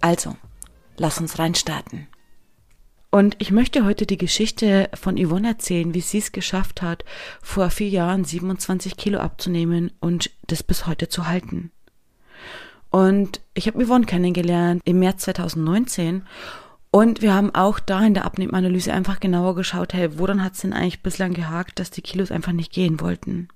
Also, lass uns reinstarten. Und ich möchte heute die Geschichte von Yvonne erzählen, wie sie es geschafft hat, vor vier Jahren 27 Kilo abzunehmen und das bis heute zu halten. Und ich habe Yvonne kennengelernt im März 2019 und wir haben auch da in der Abnehmanalyse einfach genauer geschaut, hey, woran hat es denn eigentlich bislang gehakt, dass die Kilos einfach nicht gehen wollten.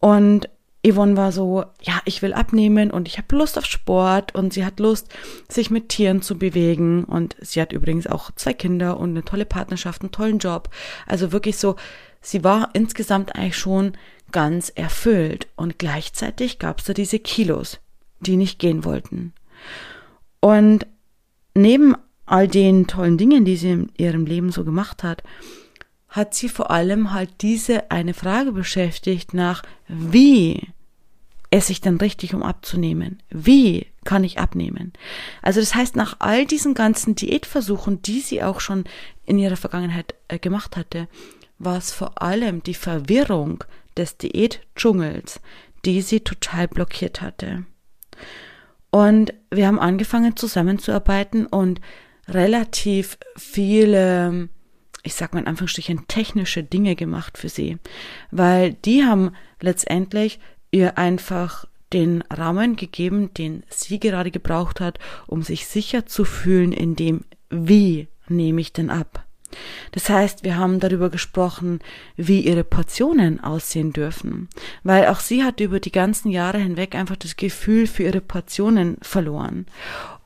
Und Yvonne war so, ja, ich will abnehmen und ich habe Lust auf Sport und sie hat Lust, sich mit Tieren zu bewegen und sie hat übrigens auch zwei Kinder und eine tolle Partnerschaft, einen tollen Job. Also wirklich so, sie war insgesamt eigentlich schon ganz erfüllt und gleichzeitig gab es da diese Kilos die nicht gehen wollten. Und neben all den tollen Dingen, die sie in ihrem Leben so gemacht hat, hat sie vor allem halt diese eine Frage beschäftigt nach, wie esse ich denn richtig, um abzunehmen? Wie kann ich abnehmen? Also das heißt, nach all diesen ganzen Diätversuchen, die sie auch schon in ihrer Vergangenheit äh, gemacht hatte, war es vor allem die Verwirrung des Diätdschungels, die sie total blockiert hatte. Und wir haben angefangen zusammenzuarbeiten und relativ viele, ich sag mal in Anführungsstrichen, technische Dinge gemacht für sie. Weil die haben letztendlich ihr einfach den Rahmen gegeben, den sie gerade gebraucht hat, um sich sicher zu fühlen in dem, wie nehme ich denn ab. Das heißt, wir haben darüber gesprochen, wie ihre Portionen aussehen dürfen, weil auch sie hat über die ganzen Jahre hinweg einfach das Gefühl für ihre Portionen verloren.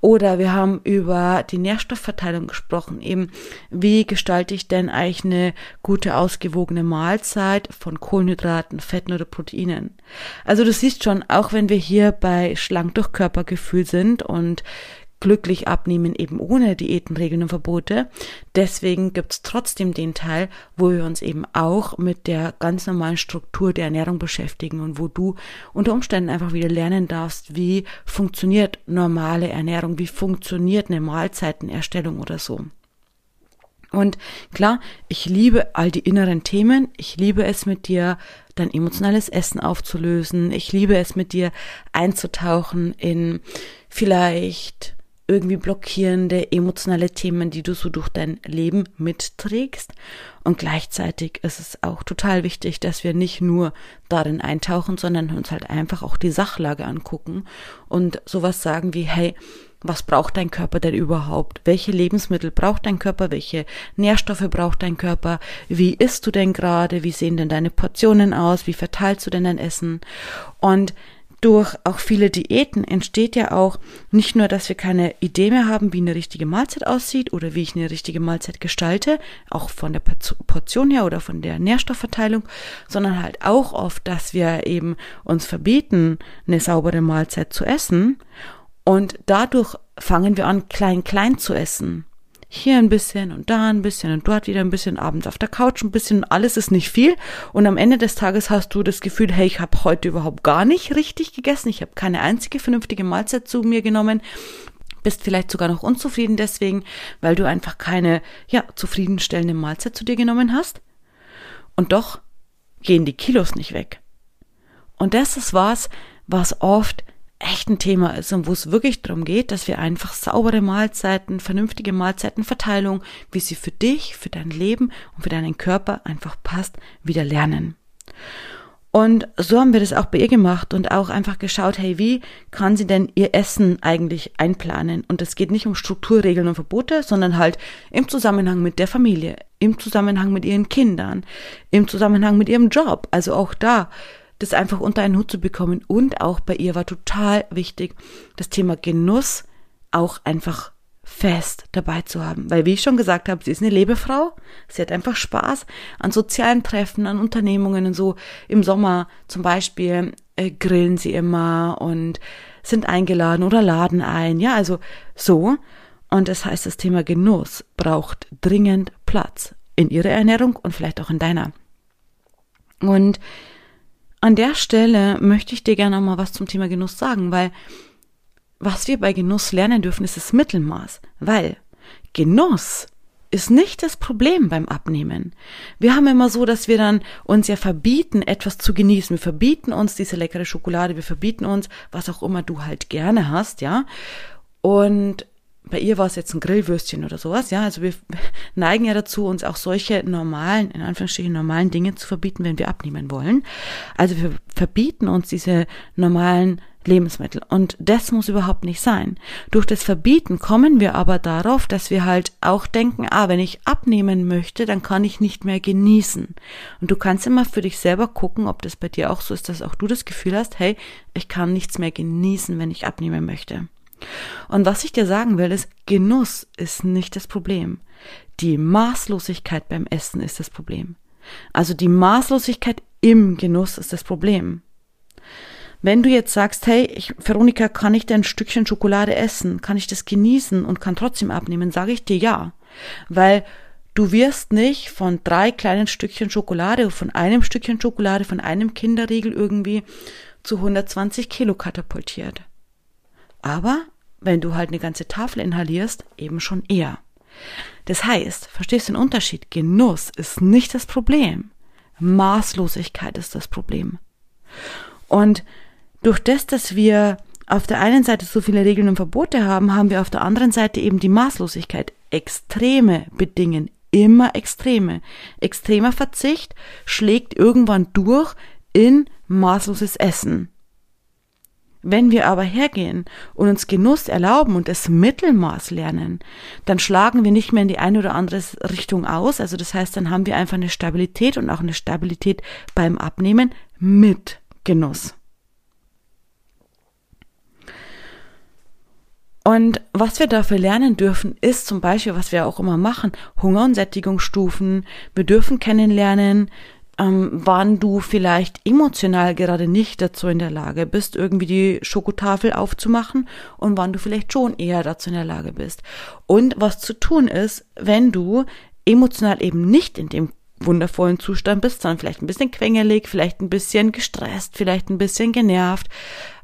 Oder wir haben über die Nährstoffverteilung gesprochen, eben wie gestalte ich denn eigentlich eine gute ausgewogene Mahlzeit von Kohlenhydraten, Fetten oder Proteinen. Also du siehst schon, auch wenn wir hier bei Schlank durch Körpergefühl sind und glücklich abnehmen, eben ohne Diäten, Regeln und Verbote. Deswegen gibt's trotzdem den Teil, wo wir uns eben auch mit der ganz normalen Struktur der Ernährung beschäftigen und wo du unter Umständen einfach wieder lernen darfst, wie funktioniert normale Ernährung, wie funktioniert eine Mahlzeitenerstellung oder so. Und klar, ich liebe all die inneren Themen. Ich liebe es mit dir, dein emotionales Essen aufzulösen. Ich liebe es mit dir einzutauchen in vielleicht irgendwie blockierende emotionale Themen, die du so durch dein Leben mitträgst. Und gleichzeitig ist es auch total wichtig, dass wir nicht nur darin eintauchen, sondern uns halt einfach auch die Sachlage angucken und sowas sagen wie, hey, was braucht dein Körper denn überhaupt? Welche Lebensmittel braucht dein Körper? Welche Nährstoffe braucht dein Körper? Wie isst du denn gerade? Wie sehen denn deine Portionen aus? Wie verteilst du denn dein Essen? Und durch auch viele Diäten entsteht ja auch nicht nur, dass wir keine Idee mehr haben, wie eine richtige Mahlzeit aussieht oder wie ich eine richtige Mahlzeit gestalte, auch von der Portion her oder von der Nährstoffverteilung, sondern halt auch oft, dass wir eben uns verbieten, eine saubere Mahlzeit zu essen. Und dadurch fangen wir an, klein, klein zu essen hier ein bisschen und da ein bisschen und dort wieder ein bisschen, abends auf der Couch ein bisschen, alles ist nicht viel. Und am Ende des Tages hast du das Gefühl, hey, ich habe heute überhaupt gar nicht richtig gegessen, ich habe keine einzige vernünftige Mahlzeit zu mir genommen, bist vielleicht sogar noch unzufrieden deswegen, weil du einfach keine, ja, zufriedenstellende Mahlzeit zu dir genommen hast. Und doch gehen die Kilos nicht weg. Und das ist was, was oft echt ein Thema ist und wo es wirklich darum geht, dass wir einfach saubere Mahlzeiten, vernünftige Mahlzeitenverteilung, wie sie für dich, für dein Leben und für deinen Körper einfach passt, wieder lernen. Und so haben wir das auch bei ihr gemacht und auch einfach geschaut, hey, wie kann sie denn ihr Essen eigentlich einplanen? Und es geht nicht um Strukturregeln und Verbote, sondern halt im Zusammenhang mit der Familie, im Zusammenhang mit ihren Kindern, im Zusammenhang mit ihrem Job. Also auch da das einfach unter einen Hut zu bekommen. Und auch bei ihr war total wichtig, das Thema Genuss auch einfach fest dabei zu haben. Weil, wie ich schon gesagt habe, sie ist eine Lebefrau. Sie hat einfach Spaß an sozialen Treffen, an Unternehmungen und so. Im Sommer zum Beispiel äh, grillen sie immer und sind eingeladen oder laden ein. Ja, also so. Und das heißt, das Thema Genuss braucht dringend Platz in ihrer Ernährung und vielleicht auch in deiner. Und an der Stelle möchte ich dir gerne mal was zum Thema Genuss sagen, weil was wir bei Genuss lernen dürfen, ist das Mittelmaß, weil Genuss ist nicht das Problem beim Abnehmen. Wir haben immer so, dass wir dann uns ja verbieten, etwas zu genießen. Wir verbieten uns diese leckere Schokolade, wir verbieten uns, was auch immer du halt gerne hast, ja. Und bei ihr war es jetzt ein Grillwürstchen oder sowas, ja. Also wir neigen ja dazu, uns auch solche normalen, in Anführungsstrichen normalen Dinge zu verbieten, wenn wir abnehmen wollen. Also wir verbieten uns diese normalen Lebensmittel. Und das muss überhaupt nicht sein. Durch das Verbieten kommen wir aber darauf, dass wir halt auch denken, ah, wenn ich abnehmen möchte, dann kann ich nicht mehr genießen. Und du kannst immer für dich selber gucken, ob das bei dir auch so ist, dass auch du das Gefühl hast, hey, ich kann nichts mehr genießen, wenn ich abnehmen möchte. Und was ich dir sagen will, ist, Genuss ist nicht das Problem. Die Maßlosigkeit beim Essen ist das Problem. Also die Maßlosigkeit im Genuss ist das Problem. Wenn du jetzt sagst, hey, ich, Veronika, kann ich denn ein Stückchen Schokolade essen? Kann ich das genießen und kann trotzdem abnehmen? Sage ich dir ja. Weil du wirst nicht von drei kleinen Stückchen Schokolade, von einem Stückchen Schokolade, von einem Kinderriegel irgendwie zu 120 Kilo katapultiert. Aber wenn du halt eine ganze Tafel inhalierst, eben schon eher. Das heißt, verstehst du den Unterschied? Genuss ist nicht das Problem. Maßlosigkeit ist das Problem. Und durch das, dass wir auf der einen Seite so viele Regeln und Verbote haben, haben wir auf der anderen Seite eben die Maßlosigkeit. Extreme bedingen immer Extreme. Extremer Verzicht schlägt irgendwann durch in maßloses Essen. Wenn wir aber hergehen und uns Genuss erlauben und das Mittelmaß lernen, dann schlagen wir nicht mehr in die eine oder andere Richtung aus. Also das heißt, dann haben wir einfach eine Stabilität und auch eine Stabilität beim Abnehmen mit Genuss. Und was wir dafür lernen dürfen, ist zum Beispiel, was wir auch immer machen, Hunger- und Sättigungsstufen. Wir dürfen kennenlernen, ähm, wann du vielleicht emotional gerade nicht dazu in der Lage bist, irgendwie die Schokotafel aufzumachen und wann du vielleicht schon eher dazu in der Lage bist. Und was zu tun ist, wenn du emotional eben nicht in dem wundervollen Zustand bist, sondern vielleicht ein bisschen quengelig, vielleicht ein bisschen gestresst, vielleicht ein bisschen genervt,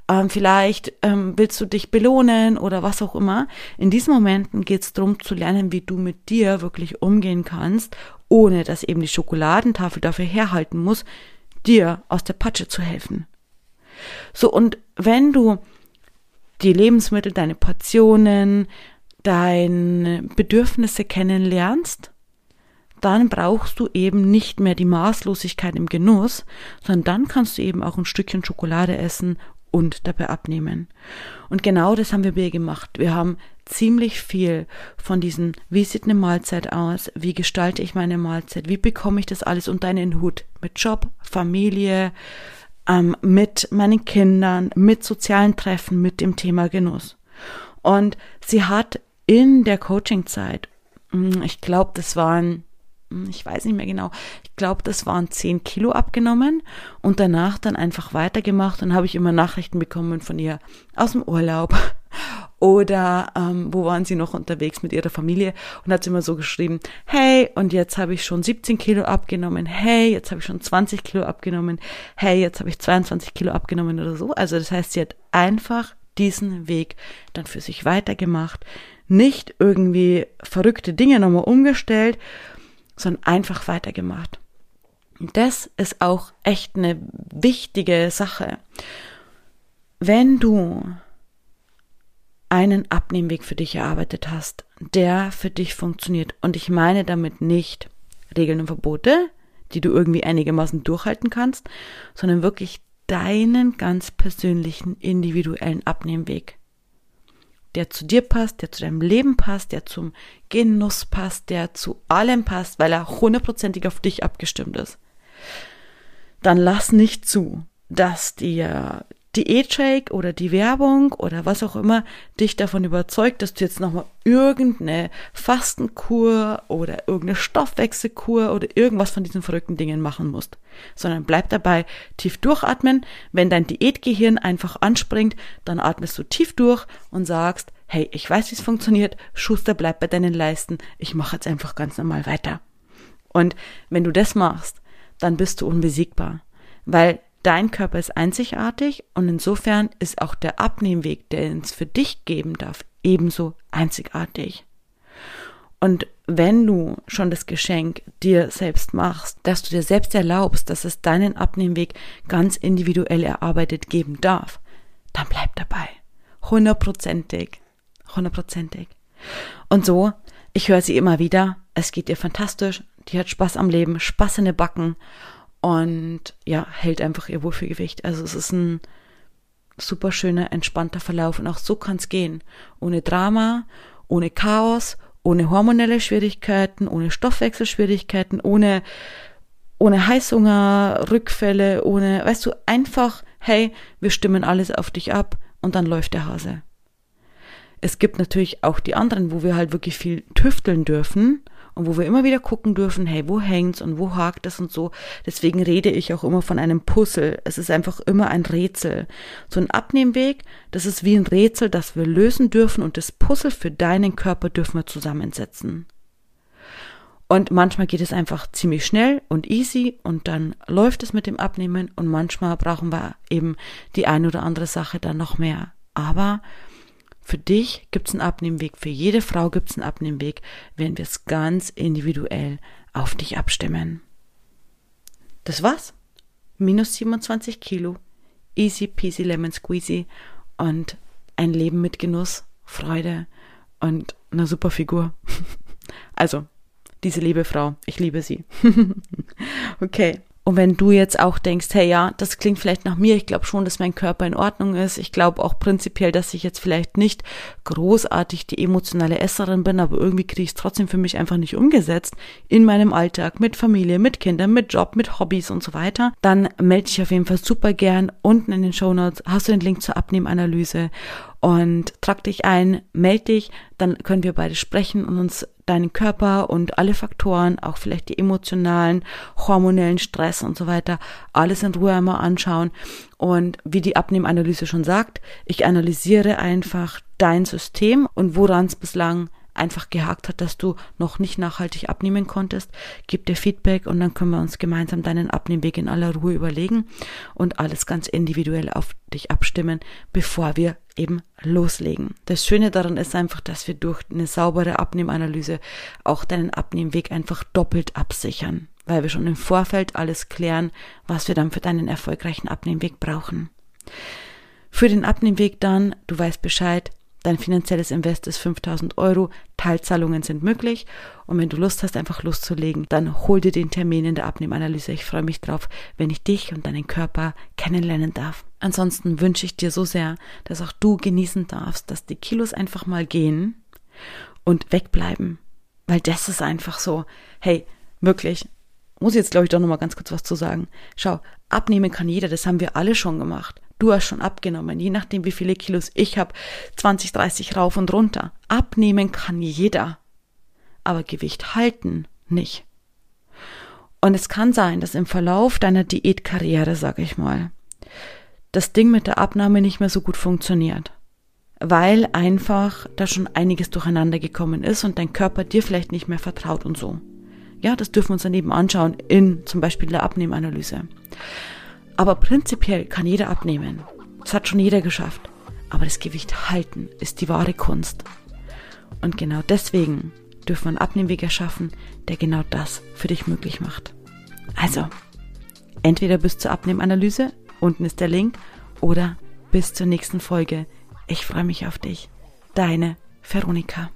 ähm, vielleicht ähm, willst du dich belohnen oder was auch immer. In diesen Momenten geht es darum zu lernen, wie du mit dir wirklich umgehen kannst, ohne dass eben die Schokoladentafel dafür herhalten muss, dir aus der Patsche zu helfen. So, und wenn du die Lebensmittel, deine Portionen, deine Bedürfnisse kennenlernst, dann brauchst du eben nicht mehr die Maßlosigkeit im Genuss, sondern dann kannst du eben auch ein Stückchen Schokolade essen und dabei abnehmen. Und genau das haben wir bei gemacht. Wir haben ziemlich viel von diesem, wie sieht eine Mahlzeit aus, wie gestalte ich meine Mahlzeit, wie bekomme ich das alles unter einen Hut? Mit Job, Familie, ähm, mit meinen Kindern, mit sozialen Treffen, mit dem Thema Genuss. Und sie hat in der Coachingzeit, hm, ich glaube, das waren hm, ich weiß nicht mehr genau, ich glaube, das waren 10 Kilo abgenommen und danach dann einfach weitergemacht und habe ich immer Nachrichten bekommen von ihr aus dem Urlaub oder ähm, wo waren sie noch unterwegs mit ihrer Familie und hat sie immer so geschrieben, hey, und jetzt habe ich schon 17 Kilo abgenommen, hey, jetzt habe ich schon 20 Kilo abgenommen, hey, jetzt habe ich 22 Kilo abgenommen oder so. Also das heißt, sie hat einfach diesen Weg dann für sich weitergemacht, nicht irgendwie verrückte Dinge nochmal umgestellt, sondern einfach weitergemacht. Und das ist auch echt eine wichtige Sache. Wenn du einen Abnehmweg für dich erarbeitet hast, der für dich funktioniert, und ich meine damit nicht Regeln und Verbote, die du irgendwie einigermaßen durchhalten kannst, sondern wirklich deinen ganz persönlichen individuellen Abnehmweg der zu dir passt, der zu deinem Leben passt, der zum Genuss passt, der zu allem passt, weil er hundertprozentig auf dich abgestimmt ist, dann lass nicht zu, dass dir Diätshake oder die Werbung oder was auch immer dich davon überzeugt, dass du jetzt nochmal irgendeine Fastenkur oder irgendeine Stoffwechselkur oder irgendwas von diesen verrückten Dingen machen musst. Sondern bleib dabei, tief durchatmen. Wenn dein Diätgehirn einfach anspringt, dann atmest du tief durch und sagst, hey, ich weiß, wie es funktioniert, Schuster, bleib bei deinen Leisten, ich mache jetzt einfach ganz normal weiter. Und wenn du das machst, dann bist du unbesiegbar, weil dein Körper ist einzigartig und insofern ist auch der Abnehmweg, der es für dich geben darf, ebenso einzigartig. Und wenn du schon das Geschenk dir selbst machst, dass du dir selbst erlaubst, dass es deinen Abnehmweg ganz individuell erarbeitet geben darf, dann bleib dabei. Hundertprozentig. Hundertprozentig. Und so, ich höre sie immer wieder, es geht ihr fantastisch, die hat Spaß am Leben, Spaß in den Backen und ja, hält einfach ihr Wohlfühlgewicht. Also es ist ein super schöner, entspannter Verlauf und auch so kann es gehen. Ohne Drama, ohne Chaos, ohne hormonelle Schwierigkeiten, ohne Stoffwechselschwierigkeiten, ohne, ohne Heißhunger, Rückfälle, ohne, weißt du, einfach, hey, wir stimmen alles auf dich ab und dann läuft der Hase. Es gibt natürlich auch die anderen, wo wir halt wirklich viel tüfteln dürfen und wo wir immer wieder gucken dürfen, hey, wo hängt's und wo hakt es und so. Deswegen rede ich auch immer von einem Puzzle. Es ist einfach immer ein Rätsel. So ein Abnehmweg, das ist wie ein Rätsel, das wir lösen dürfen und das Puzzle für deinen Körper dürfen wir zusammensetzen. Und manchmal geht es einfach ziemlich schnell und easy und dann läuft es mit dem Abnehmen und manchmal brauchen wir eben die ein oder andere Sache dann noch mehr. Aber für dich gibt es einen Abnehmweg, für jede Frau gibt es einen Abnehmweg, wenn wir es ganz individuell auf dich abstimmen. Das war's. Minus 27 Kilo, easy peasy lemon squeezy und ein Leben mit Genuss, Freude und einer super Figur. also, diese liebe Frau, ich liebe sie. okay. Und wenn du jetzt auch denkst, hey ja, das klingt vielleicht nach mir, ich glaube schon, dass mein Körper in Ordnung ist. Ich glaube auch prinzipiell, dass ich jetzt vielleicht nicht großartig die emotionale Esserin bin, aber irgendwie kriege ich es trotzdem für mich einfach nicht umgesetzt in meinem Alltag mit Familie, mit Kindern, mit Job, mit Hobbys und so weiter. Dann melde dich auf jeden Fall super gern. Unten in den Show Notes hast du den Link zur Abnehmanalyse und trag dich ein, melde dich, dann können wir beide sprechen und uns deinen Körper und alle Faktoren, auch vielleicht die emotionalen, hormonellen Stress und so weiter, alles in Ruhe einmal anschauen. Und wie die Abnehmanalyse schon sagt, ich analysiere einfach dein System und woran es bislang einfach gehakt hat, dass du noch nicht nachhaltig abnehmen konntest, gib dir Feedback und dann können wir uns gemeinsam deinen Abnehmweg in aller Ruhe überlegen und alles ganz individuell auf dich abstimmen, bevor wir eben loslegen. Das Schöne daran ist einfach, dass wir durch eine saubere Abnehmanalyse auch deinen Abnehmweg einfach doppelt absichern, weil wir schon im Vorfeld alles klären, was wir dann für deinen erfolgreichen Abnehmweg brauchen. Für den Abnehmweg dann, du weißt Bescheid, Dein finanzielles Invest ist 5000 Euro. Teilzahlungen sind möglich. Und wenn du Lust hast, einfach loszulegen, dann hol dir den Termin in der Abnehmanalyse. Ich freue mich drauf, wenn ich dich und deinen Körper kennenlernen darf. Ansonsten wünsche ich dir so sehr, dass auch du genießen darfst, dass die Kilos einfach mal gehen und wegbleiben. Weil das ist einfach so, hey, wirklich, muss jetzt glaube ich doch nochmal ganz kurz was zu sagen. Schau, abnehmen kann jeder, das haben wir alle schon gemacht. Du hast schon abgenommen, je nachdem wie viele Kilos ich habe, 20, 30 rauf und runter. Abnehmen kann jeder, aber Gewicht halten nicht. Und es kann sein, dass im Verlauf deiner Diätkarriere, sag ich mal, das Ding mit der Abnahme nicht mehr so gut funktioniert, weil einfach da schon einiges durcheinander gekommen ist und dein Körper dir vielleicht nicht mehr vertraut und so. Ja, das dürfen wir uns daneben anschauen in zum Beispiel der Abnehmanalyse. Aber prinzipiell kann jeder abnehmen. Das hat schon jeder geschafft. Aber das Gewicht halten ist die wahre Kunst. Und genau deswegen dürfen wir einen Abnehmweg erschaffen, der genau das für dich möglich macht. Also, entweder bis zur Abnehmanalyse, unten ist der Link, oder bis zur nächsten Folge. Ich freue mich auf dich. Deine Veronika.